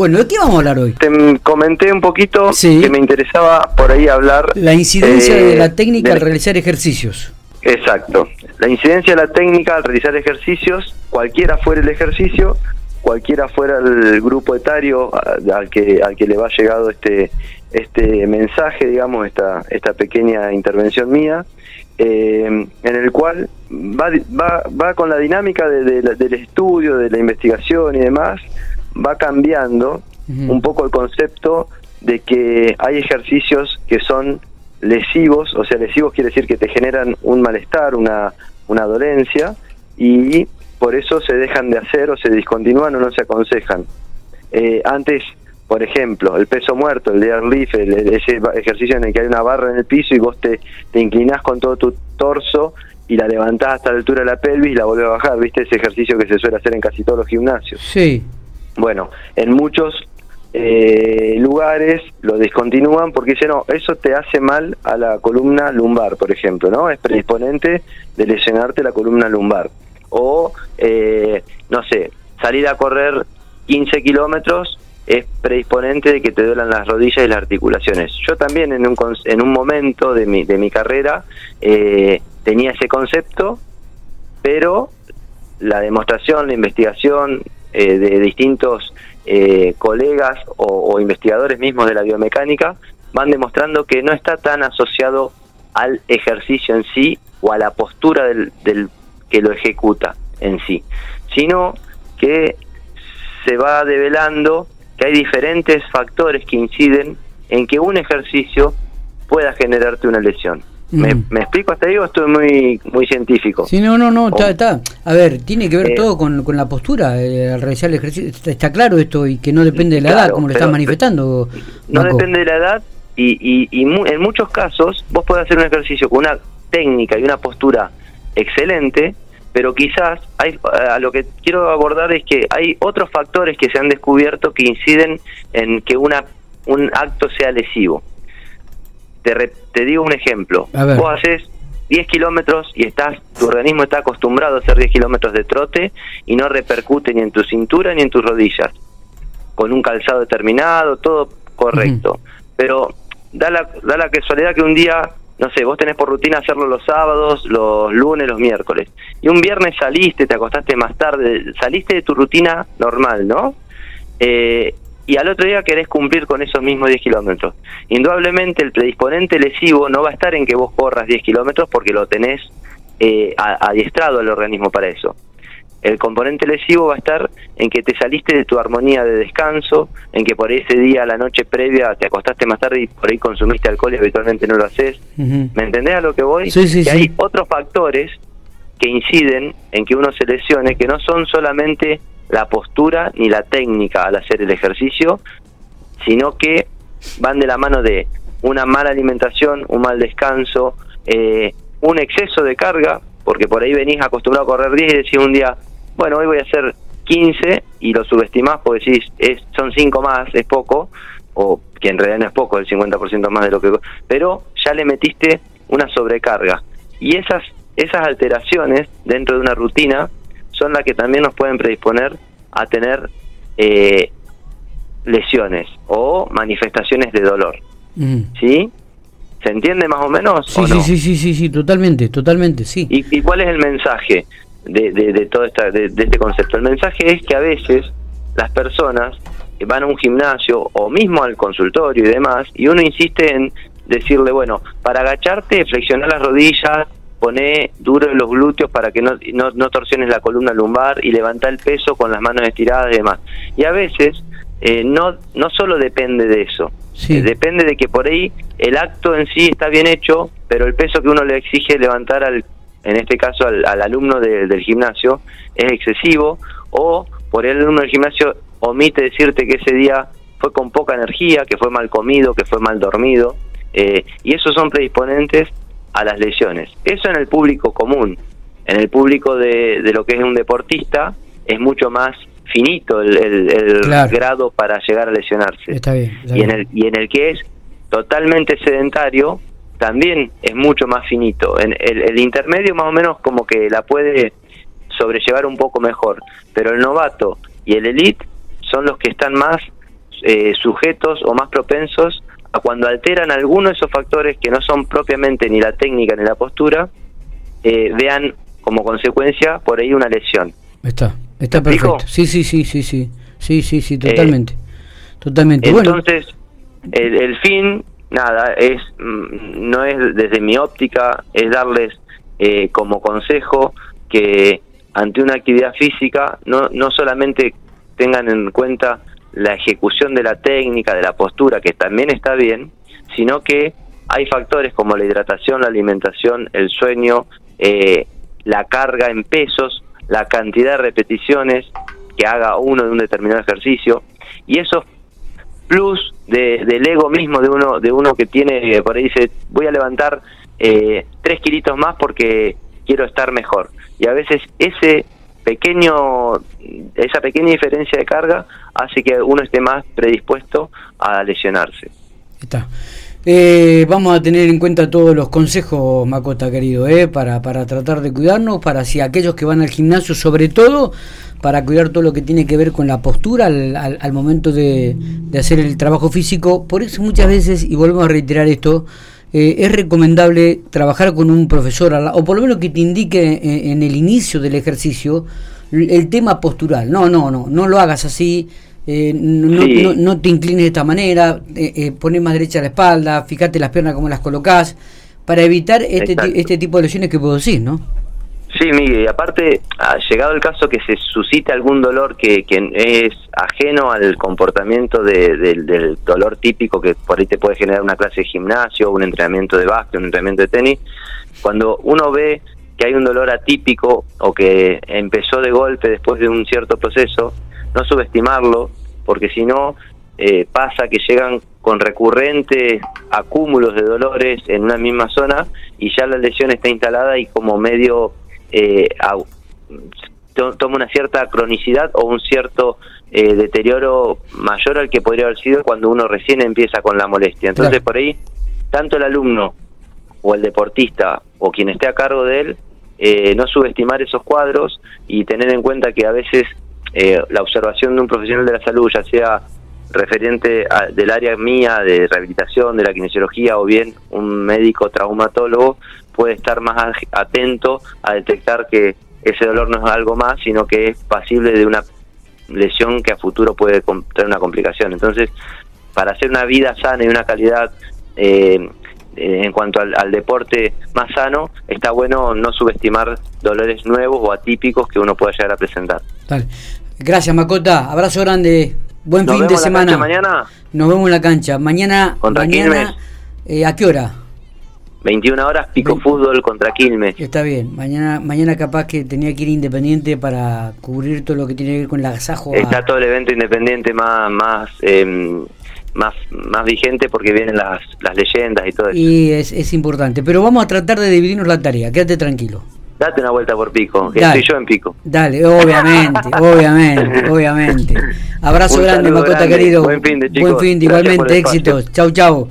Bueno, ¿de qué vamos a hablar hoy? Te comenté un poquito que me interesaba por ahí hablar... La incidencia de la eh, técnica al realizar ejercicios. Exacto. La incidencia de la técnica al realizar ejercicios, cualquiera fuera el ejercicio, cualquiera fuera el grupo etario al que, al que le va llegado este, este mensaje, digamos, esta, esta pequeña intervención mía, eh, en el cual va, va, va con la dinámica del estudio, de la investigación y demás, va cambiando un poco el concepto de que hay ejercicios que son lesivos, o sea, lesivos quiere decir que te generan un malestar, una, una dolencia, y por eso se dejan de hacer o se discontinúan o no se aconsejan. Eh, antes, por ejemplo, el peso muerto, el deadlift, el, ese ejercicio en el que hay una barra en el piso y vos te, te inclinás con todo tu torso y la levantás hasta la altura de la pelvis y la volvés a bajar, ¿viste? Ese ejercicio que se suele hacer en casi todos los gimnasios. Sí. Bueno, en muchos eh, lugares lo discontinúan porque dicen, no, eso te hace mal a la columna lumbar, por ejemplo, ¿no? Es predisponente de lesionarte la columna lumbar. O, eh, no sé, salir a correr 15 kilómetros es predisponente de que te duelan las rodillas y las articulaciones. Yo también en un, en un momento de mi, de mi carrera eh, tenía ese concepto, pero la demostración, la investigación, eh, de distintos eh, colegas o, investigadores mismos de la biomecánica van demostrando que no está tan asociado al ejercicio en sí o a la postura del, que lo ejecuta en sí, sino que se va develando que hay diferentes factores que inciden en que un ejercicio pueda generarte una lesión. ¿Me. ¿Me, explico hasta ahí o estoy muy muy científico? Sí, no, no, no, está, está. A ver, tiene que ver eh, todo con, con, la postura eh, al realizar el ejercicio. Está, claro esto y que no depende de la edad, como lo estás manifestando. No depende de la edad y, y, y en muchos casos vos podés hacer un ejercicio con una técnica y una postura excelente, pero quizás hay, a lo que quiero abordar es que hay otros factores que se han descubierto que inciden en que una un acto sea lesivo. Te, te digo un ejemplo. Vos haces 10 kilómetros y estás, tu organismo está acostumbrado a hacer 10 kilómetros de trote y no repercute ni en tu cintura ni en tus rodillas. Con un calzado determinado, todo correcto. Pero da la, da la casualidad que un día, no sé, vos tenés por rutina hacerlo los sábados, los lunes, los miércoles. Y un viernes saliste, te acostaste más tarde, saliste de tu rutina normal, ¿no? Eh, y al otro día querés cumplir con esos mismos 10 kilómetros. Indudablemente el predisponente lesivo no va a estar en que vos corras 10 kilómetros porque lo tenés eh, adiestrado al organismo para eso. El componente lesivo va a estar en que te saliste de tu armonía de descanso, en que por ese día, la noche previa, te acostaste más tarde y por ahí consumiste alcohol y habitualmente no lo haces. ¿Me entendés a lo que voy? Sí, sí, que hay otros factores que inciden en que uno se lesione, que no son solamente la postura ni la técnica al hacer el ejercicio, sino que van de la mano de una mala alimentación, un mal descanso, eh, un exceso de carga, porque por ahí venís acostumbrado a correr 10 y decís un día, bueno, hoy voy a hacer 15 y lo subestimás porque decís, es, son 5 más, es poco, o que en realidad no es poco, el 50% más de lo que... Pero ya le metiste una sobrecarga. Y esas, esas alteraciones dentro de una rutina son las que también nos pueden predisponer a tener eh, lesiones o manifestaciones de dolor. Mm. ¿Sí? ¿Se entiende más o menos? Sí, sí, sí, sí, sí, totalmente, totalmente, sí. ¿Y, cuál es el mensaje de, de, todo esta, de, este concepto? El mensaje es que a veces las personas van a un gimnasio o mismo al consultorio y demás, y uno insiste en decirle, bueno, para agacharte, flexionar las rodillas, poné duro en los glúteos para que no, no, torsiones la columna lumbar y levanta el peso con las manos estiradas y demás. Y a veces eh, no, no solo depende de eso, eh, depende de que por ahí el acto en sí está bien hecho, pero el peso que uno le exige levantar al, en este caso al, alumno del gimnasio, es excesivo, o por el alumno del gimnasio omite decirte que ese día fue con poca energía, que fue mal comido, que fue mal dormido, eh, y esos son predisponentes a las lesiones. Eso en el público común. En el público de, de lo que es un deportista es mucho más finito el, grado para llegar a lesionarse. Está bien, y, En el, y en el que es totalmente sedentario también es mucho más finito. En el, el intermedio más o menos como que la puede sobrellevar un poco mejor, pero el novato y el elite son los que están más eh, sujetos o más propensos a cuando alteran algunos de esos factores que no son propiamente ni la técnica ni la postura, eh, vean como consecuencia por ahí una lesión. Está, está perfecto. Sí, sí, sí, sí, sí, sí, sí, sí, totalmente. totalmente. Entonces, el, el, fin, nada, es mm, no es desde mi óptica, es darles eh, como consejo que ante una actividad física no, no solamente tengan en cuenta la ejecución de la técnica, de la postura, que también está bien, sino que hay factores como la hidratación, la alimentación, el sueño, eh, la carga en pesos, la cantidad de repeticiones que haga uno de un determinado ejercicio y esos plus de, del ego mismo de uno de uno que tiene por ahí dice voy a levantar eh, tres kilitos más porque quiero estar mejor y a veces ese pequeño esa pequeña diferencia de carga hace que uno esté más predispuesto a lesionarse. Está. Eh, vamos a tener en cuenta todos los consejos, Macota, querido, eh, para, para tratar de cuidarnos, para si aquellos que van al gimnasio, sobre todo, para cuidar todo lo que tiene que ver con la postura al, al, momento de, de, hacer el trabajo físico. Por eso muchas veces, y volvemos a reiterar esto, eh, es recomendable trabajar con un profesor, o por lo menos que te indique en, en el inicio del ejercicio el tema postural. No, no, no, no lo hagas así eh, no, no, te inclines de esta manera, eh, eh, pones más derecha la espalda, fíjate las piernas como las colocás, para evitar este, este tipo de lesiones que puedo decir, ¿no? Sí, Miguel, y aparte, ha llegado el caso que se suscite algún dolor que, que es ajeno al comportamiento del dolor típico que por ahí te puede generar una clase de gimnasio, un entrenamiento de básquet, un entrenamiento de tenis, cuando uno ve que hay un dolor atípico o que empezó de golpe después de un cierto proceso, no subestimarlo, porque si no eh, pasa que llegan con recurrentes acúmulos de dolores en una misma zona y ya la lesión está instalada y como medio eh, toma una cierta cronicidad o un cierto eh, deterioro mayor al que podría haber sido cuando uno recién empieza con la molestia. Entonces por ahí, tanto el alumno o el deportista o quien esté a cargo de él, no subestimar esos cuadros y tener en cuenta que a veces eh, la observación de un profesional de la salud, ya sea referente del área mía de rehabilitación, de la kinesiología o bien un médico traumatólogo, puede estar más atento a detectar que ese dolor no es algo más, sino que es pasible de una lesión que a futuro puede tener una complicación. Entonces, para hacer una vida sana y una calidad eh, en cuanto al, al, deporte más sano, está bueno no subestimar dolores nuevos o atípicos que uno pueda llegar a presentar. Gracias, Macota. Abrazo grande. Buen fin de semana. mañana? Nos vemos en la cancha. Mañana. ¿Contra mañana, eh, ¿A qué hora? 21 horas, pico fútbol contra Quilmes. Está bien. Mañana mañana capaz que tenía que ir independiente para cubrir todo lo que tiene que ver con el agasajo. Está todo el evento independiente más más em, más más vigente porque vienen las, las leyendas y todo eso. Y es, es importante. Pero vamos a tratar de dividirnos la tarea. Quédate tranquilo. Date una vuelta por Pico, que estoy yo en Pico. Dale, obviamente, obviamente, obviamente. Abrazo grande, Macota querido. Buen fin de chicos. Buen fin de, igualmente, éxitos. Chau, chau.